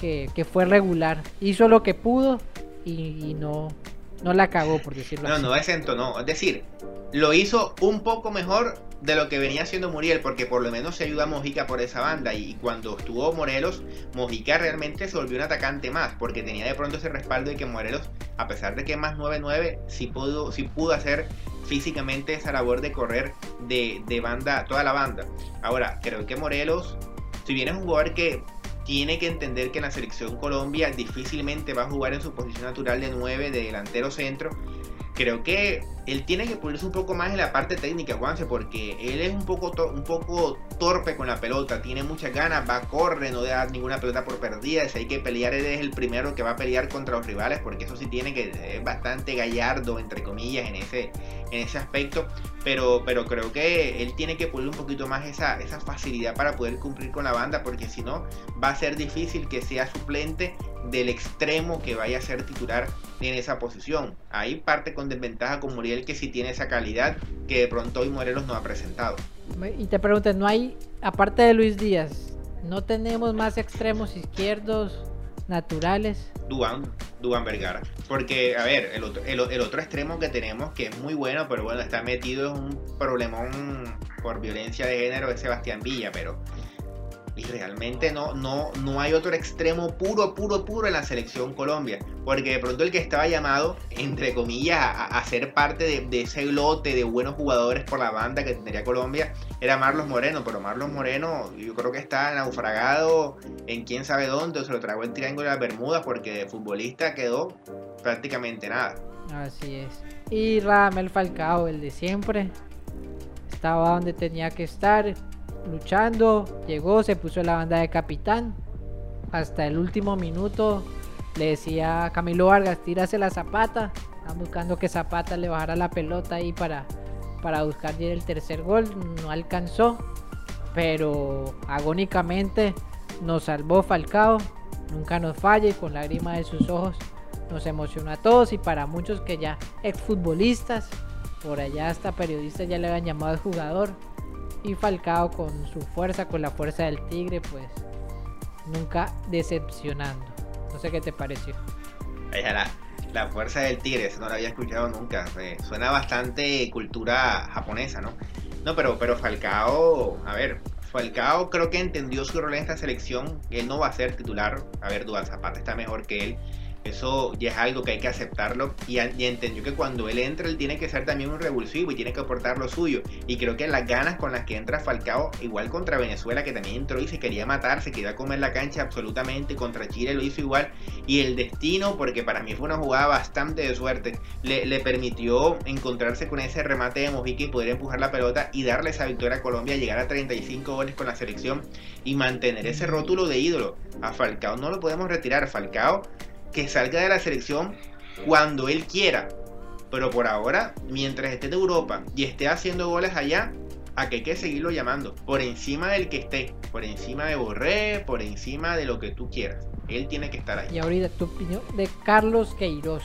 B: que, que fue regular. Hizo lo que pudo y, y no, no la cagó, por decirlo
C: no,
B: así.
C: No, no desentonó. Es decir, lo hizo un poco mejor de lo que venía haciendo Muriel, porque por lo menos se ayuda a Mojica por esa banda. Y cuando estuvo Morelos, Mojica realmente se volvió un atacante más, porque tenía de pronto ese respaldo de que Morelos, a pesar de que es más 9-9, sí pudo, sí pudo hacer físicamente esa labor de correr de, de banda, toda la banda. Ahora, creo que Morelos, si bien es un jugador que tiene que entender que en la selección Colombia difícilmente va a jugar en su posición natural de 9, de delantero centro. Creo que él tiene que pulirse un poco más en la parte técnica, Juanse, porque él es un poco, un poco torpe con la pelota, tiene muchas ganas, va, corre, no da ninguna pelota por perdida, si hay que pelear, él es el primero que va a pelear contra los rivales, porque eso sí tiene que es bastante gallardo, entre comillas, en ese, en ese aspecto, pero, pero creo que él tiene que pulir un poquito más esa, esa facilidad para poder cumplir con la banda, porque si no, va a ser difícil que sea suplente del extremo que vaya a ser titular en esa posición. Ahí parte con desventaja con Que sí tiene esa calidad que de pronto hoy Morelos no ha presentado.
B: Y te pregunto, ¿no hay, aparte de Luis Díaz, no tenemos más extremos izquierdos naturales?
C: Duan, Duan Vergara. Porque, a ver, el otro, el, el otro extremo que tenemos, que es muy bueno, pero bueno, está metido en un problemón por violencia de género, es Sebastián Villa, pero y realmente no, no, no hay otro extremo puro, puro, puro en la selección Colombia. Porque de pronto el que estaba llamado, entre comillas, a, a ser parte de, de, ese lote de buenos jugadores por la banda que tendría Colombia era Marlos Moreno. Pero Marlos Moreno yo creo que está naufragado en quién sabe dónde, o se lo tragó el Triángulo de las Bermudas porque de futbolista quedó prácticamente nada.
B: Así es. Y Radamel Falcao, el de siempre, estaba donde tenía que estar luchando, llegó, se puso la banda de capitán. Hasta el último minuto le decía a Camilo Vargas, tírase la zapata. Están buscando que Zapata le bajara la pelota ahí para, para buscar el tercer gol. No alcanzó, pero agónicamente nos salvó Falcao. Nunca nos falla y con lágrimas de sus ojos nos emociona a todos y para muchos que ya exfutbolistas, por allá hasta periodistas ya le habían llamado al jugador y Falcao con su fuerza, con la fuerza del Tigre, pues nunca decepcionando. No sé qué te pareció.
C: La, la fuerza del Tigre, eso no lo había escuchado nunca. Suena bastante cultura japonesa, ¿no? No, pero, pero Falcao, a ver, Falcao creo que entendió su rol en esta selección. Él no va a ser titular. A ver, Dual Zapata está mejor que él. Eso ya es algo que hay que aceptarlo y, y, entendió que cuando él entra él tiene que ser también un revulsivo y tiene que aportar lo suyo. Y creo que las ganas con las que entra Falcao, igual contra Venezuela que también entró y se quería matar, se quería comer la cancha absolutamente, contra Chile lo hizo igual. Y el destino, porque para mí fue una jugada bastante de suerte, le, le permitió encontrarse con ese remate de Mojica y poder empujar la pelota y darle esa victoria a Colombia, llegar a 35 goles con la selección y mantener ese rótulo de ídolo. A Falcao no lo podemos retirar, Falcao que salga de la selección cuando él quiera. Pero por ahora, mientras esté de Europa y esté haciendo goles allá, a que hay que seguirlo llamando. Por encima del que esté. Por encima de Borré, por encima de lo que tú quieras. Él tiene que estar ahí.
B: Y ahorita tu opinión de Carlos Queiroz.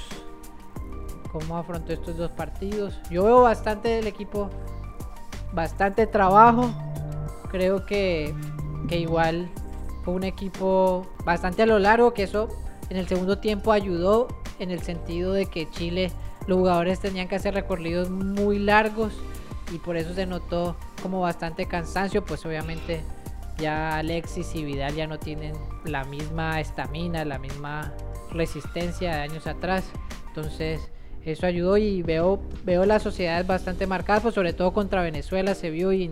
B: ¿Cómo afrontó estos dos partidos? Yo veo bastante del equipo, bastante trabajo. Creo que, que igual fue un equipo bastante a lo largo, que eso en el segundo tiempo ayudó en el sentido de que Chile, los jugadores tenían que hacer recorridos muy largos y por eso se notó como bastante cansancio, pues obviamente ya Alexis y Vidal ya no tienen la misma estamina, la misma resistencia de años atrás. Entonces, eso ayudó y veo, veo las sociedades bastante marcadas, pues sobre todo contra Venezuela se vio y,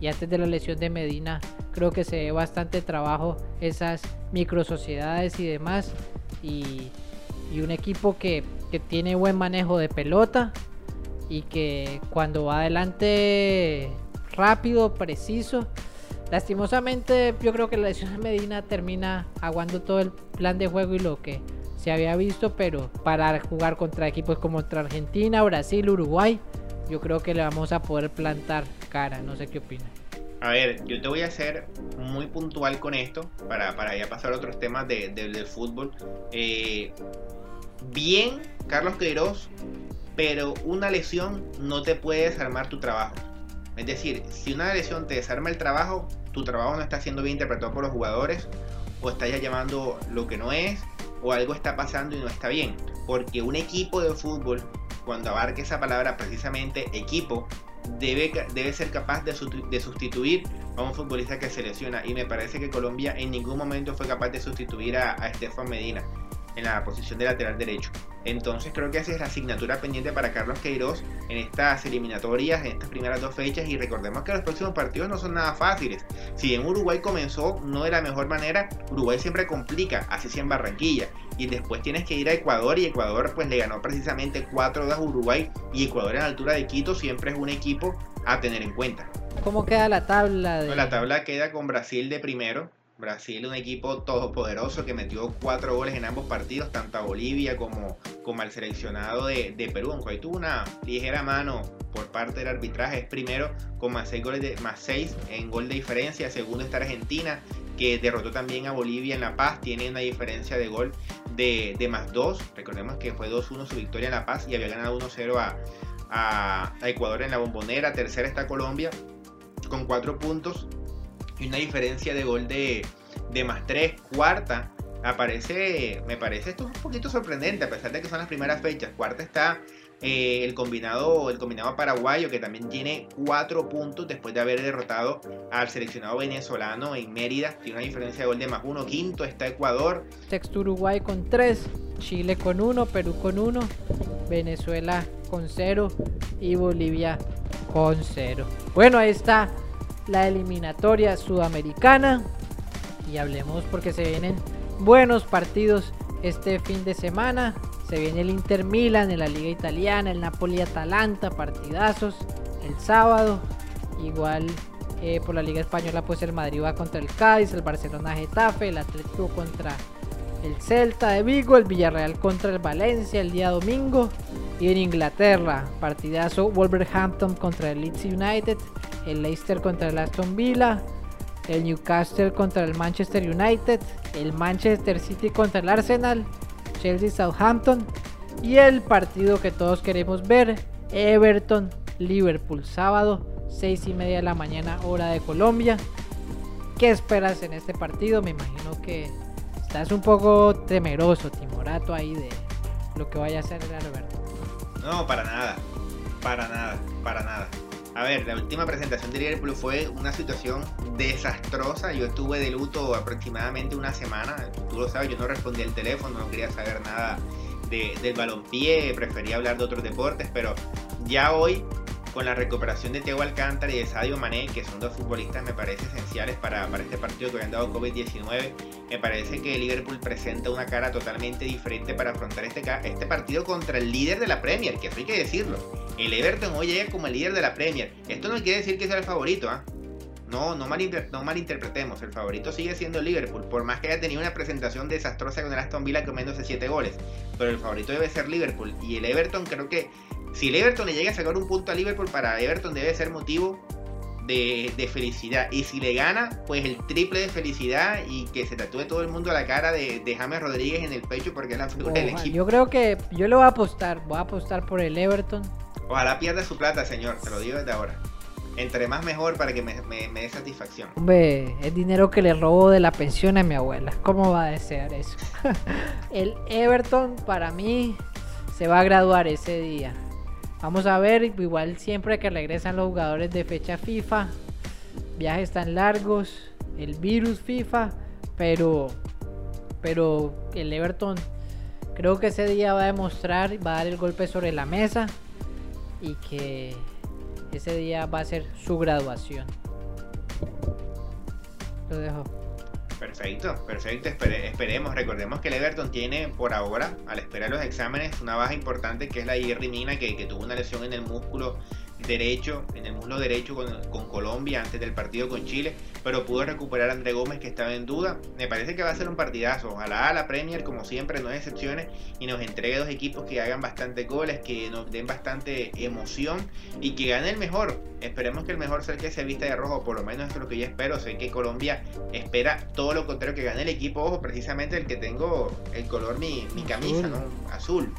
B: y antes de la lesión de Medina creo que se ve bastante trabajo esas micro sociedades y demás. Y, y un equipo que, que tiene buen manejo de pelota y que cuando va adelante rápido, preciso. Lastimosamente yo creo que la lesión de Medina termina aguando todo el plan de juego y lo que se había visto, pero para jugar contra equipos como contra Argentina, Brasil, Uruguay, yo creo que le vamos a poder plantar cara, no sé qué opinas.
C: A ver, yo te voy a ser muy puntual con esto para, para ya pasar a otros temas de, del fútbol. Eh, bien, Carlos Queiroz, pero una lesión no te puede desarmar tu trabajo. Es decir, si una lesión te desarma el trabajo, tu trabajo no está siendo bien interpretado por los jugadores, o estás ya llamando lo que no es, o algo está pasando y no está bien. Porque un equipo de fútbol, cuando abarque esa palabra precisamente equipo, debe, debe ser capaz de, de sustituir a un futbolista que se lesiona. Y me parece que Colombia en ningún momento fue capaz de sustituir a, a Estefan Medina en la posición de lateral derecho. Entonces creo que esa es la asignatura pendiente para Carlos Queiroz en estas eliminatorias, en estas primeras dos fechas y recordemos que los próximos partidos no son nada fáciles. Si en Uruguay comenzó no de la mejor manera, Uruguay siempre complica, así sea en Barranquilla. Y después tienes que ir a Ecuador y Ecuador pues le ganó precisamente 4-2 a Uruguay y Ecuador en la altura de Quito siempre es un equipo a tener en cuenta.
B: ¿Cómo queda la tabla?
C: La tabla queda con Brasil de primero, Brasil, un equipo todopoderoso que metió cuatro goles en ambos partidos, tanto a Bolivia como, como al seleccionado de, Perú. Aunque ahí tuvo una ligera mano por parte del arbitraje, es primero con más seis goles de, más seis en gol de diferencia. Segundo está Argentina, que derrotó también a Bolivia en La Paz, tiene una diferencia de gol de, más dos. Recordemos que fue 2-1 su victoria en La Paz y había ganado 1-0 a, a Ecuador en la bombonera. Tercera está Colombia con cuatro puntos y una diferencia de gol de, más 3, cuarta. Aparece, me parece esto un poquito sorprendente, a pesar de que son las primeras fechas. Cuarta está eh, el combinado el combinado paraguayo que también tiene 4 puntos después de haber derrotado al seleccionado venezolano en Mérida tiene una diferencia de gol de más 1 quinto está Ecuador
B: sexto Uruguay con 3 Chile con 1 Perú con 1 Venezuela con 0 y Bolivia con 0 bueno ahí está la eliminatoria sudamericana. Y hablemos porque se vienen buenos partidos este fin de semana. Se viene el Inter Milan en la Liga Italiana, el Napoli Atalanta, partidazos el sábado. Igual eh, por la Liga Española, pues el Madrid va contra el Cádiz, el Barcelona Getafe, el Atlético contra el Celta de Vigo, el Villarreal contra el Valencia el día domingo. Y en Inglaterra, partidazo Wolverhampton contra el Leeds United, el Leicester contra el Aston Villa, el Newcastle contra el Manchester United, el Manchester City contra el Arsenal, Chelsea Southampton y el partido que todos queremos ver, Everton Liverpool, sábado 6 y media de la mañana hora de Colombia. ¿Qué esperas en este partido? Me imagino que estás un poco temeroso, timorato ahí de lo que vaya a hacer el Alberto.
C: No, para nada, para nada, para nada. A ver, la última presentación de Liverpool fue una situación desastrosa. Yo estuve de luto aproximadamente una semana. Tú lo sabes, yo no respondí al teléfono, no quería saber nada de, del balompié, prefería hablar de otros deportes, pero ya hoy con la recuperación de Teo Alcántara y de Sadio Mané, que son dos futbolistas me parece esenciales para, para este partido que habían dado COVID-19, me parece que Liverpool presenta una cara totalmente diferente para afrontar este, este partido contra el líder de la Premier, que eso hay que decirlo. El Everton hoy llega como el líder de la Premier. Esto no quiere decir que sea el favorito, ¿ah? No, no, no malinterpretemos, el favorito sigue siendo Liverpool, por más que haya tenido una presentación desastrosa con el Aston Villa comiéndose 7 goles, pero el favorito debe ser Liverpool y el Everton creo que si el Everton le llega a sacar un punto a Liverpool, para Everton debe ser motivo de, felicidad. Y si le gana, pues el triple de felicidad y que se tatúe todo el mundo a la cara de, James Rodríguez en el pecho porque es la figura del equipo.
B: Yo creo que yo le voy a apostar, voy a apostar por el Everton.
C: Ojalá pierda su plata, señor, te lo digo desde ahora. Entre más mejor para que me, dé satisfacción.
B: Hombre, es dinero que le robo de la pensión a mi abuela. ¿Cómo va a desear eso? [LAUGHS] el Everton para mí se va a graduar ese día. Vamos a ver, igual siempre que regresan los jugadores de fecha FIFA, viajes tan largos, el virus FIFA, pero, pero el Everton creo que ese día va a demostrar, va a dar el golpe sobre la mesa y que ese día va a ser su graduación. Lo dejo.
C: Perfecto, perfecto. esperemos. Recordemos que el Everton tiene por ahora, al esperar los exámenes, una baja importante que es la Jerry Mina, que tuvo una lesión en el músculo derecho, en el muslo derecho con, Colombia antes del partido con Chile, pero pudo recuperar a André Gómez que estaba en duda. Me parece que va a ser un partidazo. Ojalá la Premier, como siempre, no excepciones y nos entregue dos equipos que hagan bastante goles, que nos den bastante emoción y que gane el mejor. Esperemos que el mejor sea el que se vista de rojo, por lo menos es lo que yo espero. Sé que Colombia espera todo lo contrario, que gane el equipo, ojo, precisamente el que tengo el color mi, mi camisa, ¿no? Azul.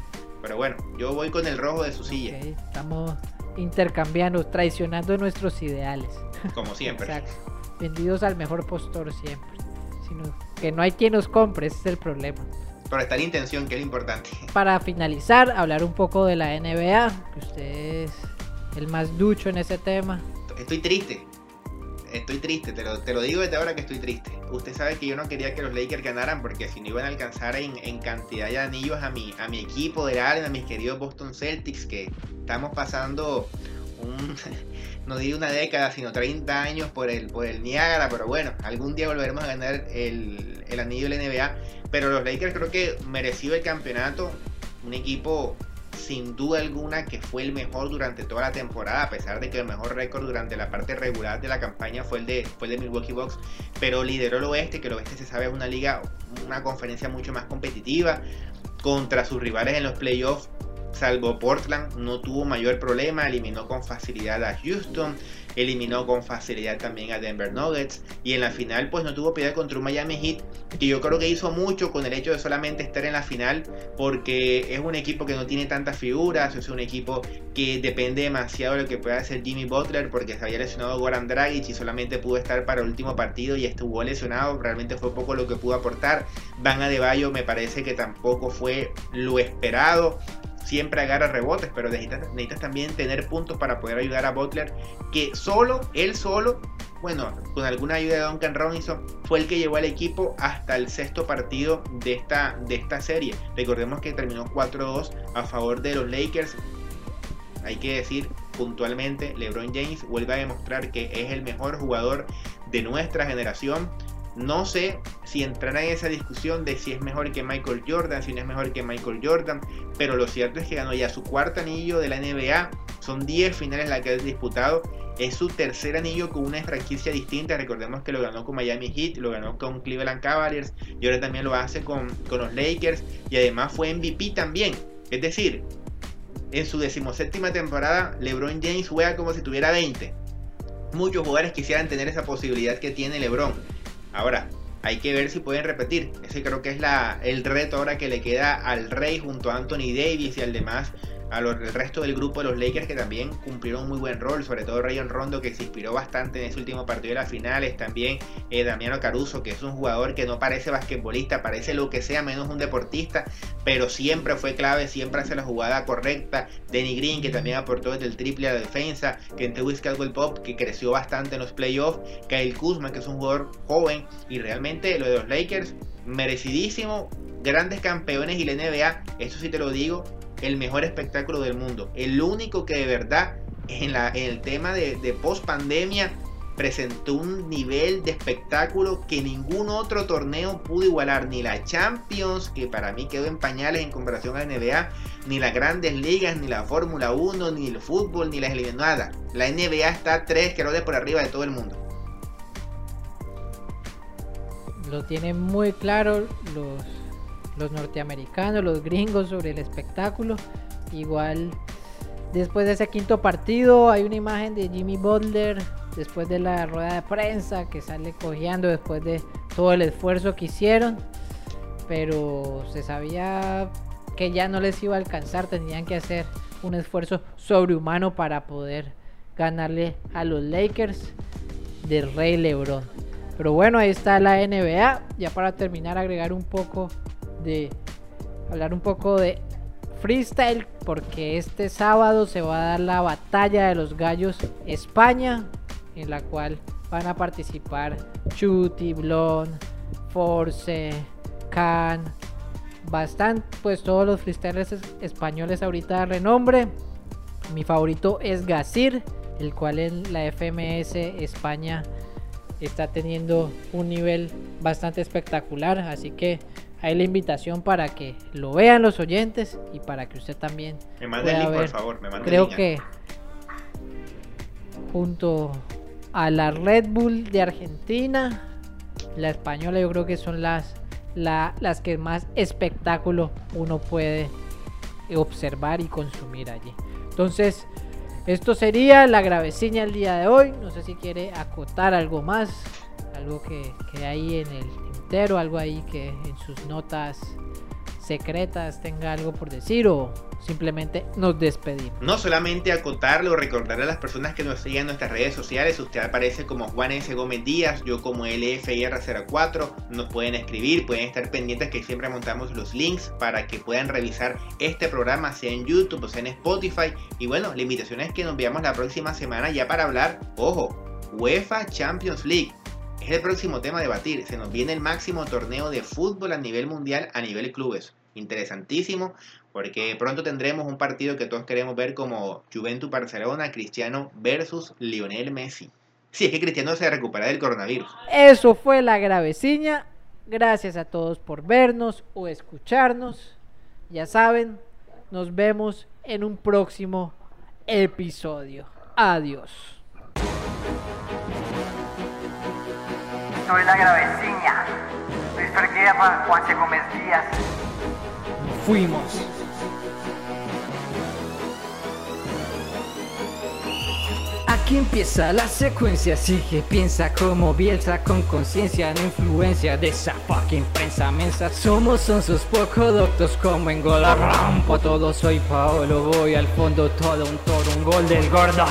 C: Pero bueno, yo voy con el rojo de su silla.
B: estamos intercambiando, traicionando nuestros ideales.
C: Como [LAUGHS] siempre.
B: Exacto. Vendidos al mejor postor siempre. Sino que no hay quien nos compre, ese es el problema.
C: Pero está la intención, que es lo importante.
B: Para finalizar, hablar un poco de la NBA, que usted es el más ducho en ese tema.
C: Estoy triste. Estoy triste, te lo, te lo digo desde ahora que estoy triste. Usted sabe que yo no quería que los Lakers ganaran porque si no iban a alcanzar en, en cantidad de anillos a mi, a mi equipo de Allen, a mis queridos Boston Celtics, que estamos pasando un, [LAUGHS] no diría una década, sino 30 años por el, por el Niágara, pero bueno, algún día volveremos a ganar el, el anillo de la NBA. Pero los Lakers creo que mereció el campeonato, un equipo sin duda alguna que fue el mejor durante toda la temporada, a pesar de que el mejor récord durante la parte regular de la campaña fue el de, fue el de Milwaukee Bucks, pero lideró el oeste, que el oeste se sabe es una liga, una conferencia mucho más competitiva contra sus rivales en los playoffs salvo Portland, no tuvo mayor problema, eliminó con facilidad a Houston, eliminó con facilidad también a Denver Nuggets y en la final pues no tuvo piedad contra un Miami Heat que yo creo que hizo mucho con el hecho de solamente estar en la final porque es un equipo que no tiene tantas figuras, es un equipo que depende demasiado de lo que pueda hacer Jimmy Butler porque se había lesionado Goran Dragic y solamente pudo estar para el último partido y estuvo lesionado, realmente fue poco lo que pudo aportar. Van a de Bayo me parece que tampoco fue lo esperado siempre agarra rebotes, pero necesitas, también tener puntos para poder ayudar a Butler, que solo, él solo, bueno, con alguna ayuda de Duncan Robinson, fue el que llevó al equipo hasta el sexto partido de esta, de esta serie. Recordemos que terminó 4-2 a favor de los Lakers. Hay que decir puntualmente, LeBron James vuelve a demostrar que es el mejor jugador de nuestra generación no sé si entrará en esa discusión de si es mejor que Michael Jordan, si no es mejor que Michael Jordan, pero lo cierto es que ganó ya su cuarto anillo de la NBA, son 10 finales las que ha disputado, es su tercer anillo con una franquicia distinta, recordemos que lo ganó con Miami Heat, lo ganó con Cleveland Cavaliers y ahora también lo hace con, con los Lakers y además fue MVP también, es decir, en su decimoséptima temporada LeBron James juega como si tuviera 20. Muchos jugadores quisieran tener esa posibilidad que tiene LeBron Ahora, hay que ver si pueden repetir. Ese creo que es la, el reto ahora que le queda al Rey junto a Anthony Davis y al demás al resto del grupo de los Lakers que también cumplieron un muy buen rol, sobre todo Rayon Rondo que se inspiró bastante en ese último partido de las finales, también eh, Damiano Caruso que es un jugador que no parece basquetbolista, parece lo que sea menos un deportista, pero siempre fue clave, siempre hace la jugada correcta, Denny Green que también aportó desde el triple a la defensa, Kentewis Caldwell Pop que creció bastante en los playoffs, Kyle Kuzma que es un jugador joven y realmente lo de los Lakers merecidísimo, grandes campeones y la NBA, eso sí te lo digo, el mejor espectáculo del mundo. El único que de verdad en, la, el tema de, de post pandemia presentó un nivel de espectáculo que ningún otro torneo pudo igualar, ni la Champions, que para mí quedó en pañales en comparación a la NBA, ni las grandes ligas, ni la Fórmula 1, ni el fútbol, ni las nada. La NBA está tres que por arriba de todo el mundo.
B: Lo tienen muy claro los los norteamericanos, los gringos sobre el espectáculo. Igual después de ese quinto partido hay una imagen de Jimmy Butler después de la rueda de prensa que sale cojeando después de todo el esfuerzo que hicieron. Pero se sabía que ya no les iba a alcanzar, tenían que hacer un esfuerzo sobrehumano para poder ganarle a los Lakers del Rey Lebron. Pero bueno, ahí está la NBA. Ya para terminar, agregar un poco de hablar un poco de freestyle porque este sábado se va a dar la batalla de los gallos España en la cual van a participar Chuti, Blon, Force, Khan, bastante, pues todos los freestylers españoles ahorita de renombre. Mi favorito es Gasir, el cual en la FMS España está teniendo un nivel bastante espectacular. Así que hay la invitación para que lo vean los oyentes y para que usted también.
C: Me mande el link, por favor. Me
B: Creo que junto a la Red Bull de Argentina, la española, yo creo que son las, las que más espectáculo uno puede observar y consumir allí. Entonces, esto sería la gravecina el día de hoy. No sé si quiere acotar algo más, algo que, que hay en el tintero, algo ahí que en sus notas secretas tenga algo por decir o simplemente nos despedimos.
C: No solamente acotarle o recordarle a las personas que nos siguen en nuestras redes sociales, usted aparece como Juan S. Gómez Díaz, yo como LFIR04, nos pueden escribir, pueden estar pendientes que siempre montamos los links para que puedan revisar este programa, sea en YouTube o sea en Spotify. Y bueno, la invitación es que nos veamos la próxima semana ya para hablar, ojo, UEFA Champions League. Es el próximo tema a debatir. Se nos viene el máximo torneo de fútbol a nivel mundial, a nivel clubes. Interesantísimo porque pronto tendremos un partido que todos queremos ver como Juventus Barcelona, Cristiano versus Lionel Messi. Si es que Cristiano se recupera del coronavirus.
B: Eso fue la graveciña. Gracias a todos por vernos o escucharnos. Ya saben, nos vemos en un próximo episodio. Adiós.
A: Soy la graveciña. Luis Guerra, Juan Gómez Díaz.
B: Fuimos.
D: Aquí empieza la secuencia, sigue, piensa como Bielsa con conciencia, no influencia de esa fucking prensa mensa. Somos sus poco doctos como en gol rampo, todo soy Paolo, voy al fondo, todo un toro, un gol del gordo.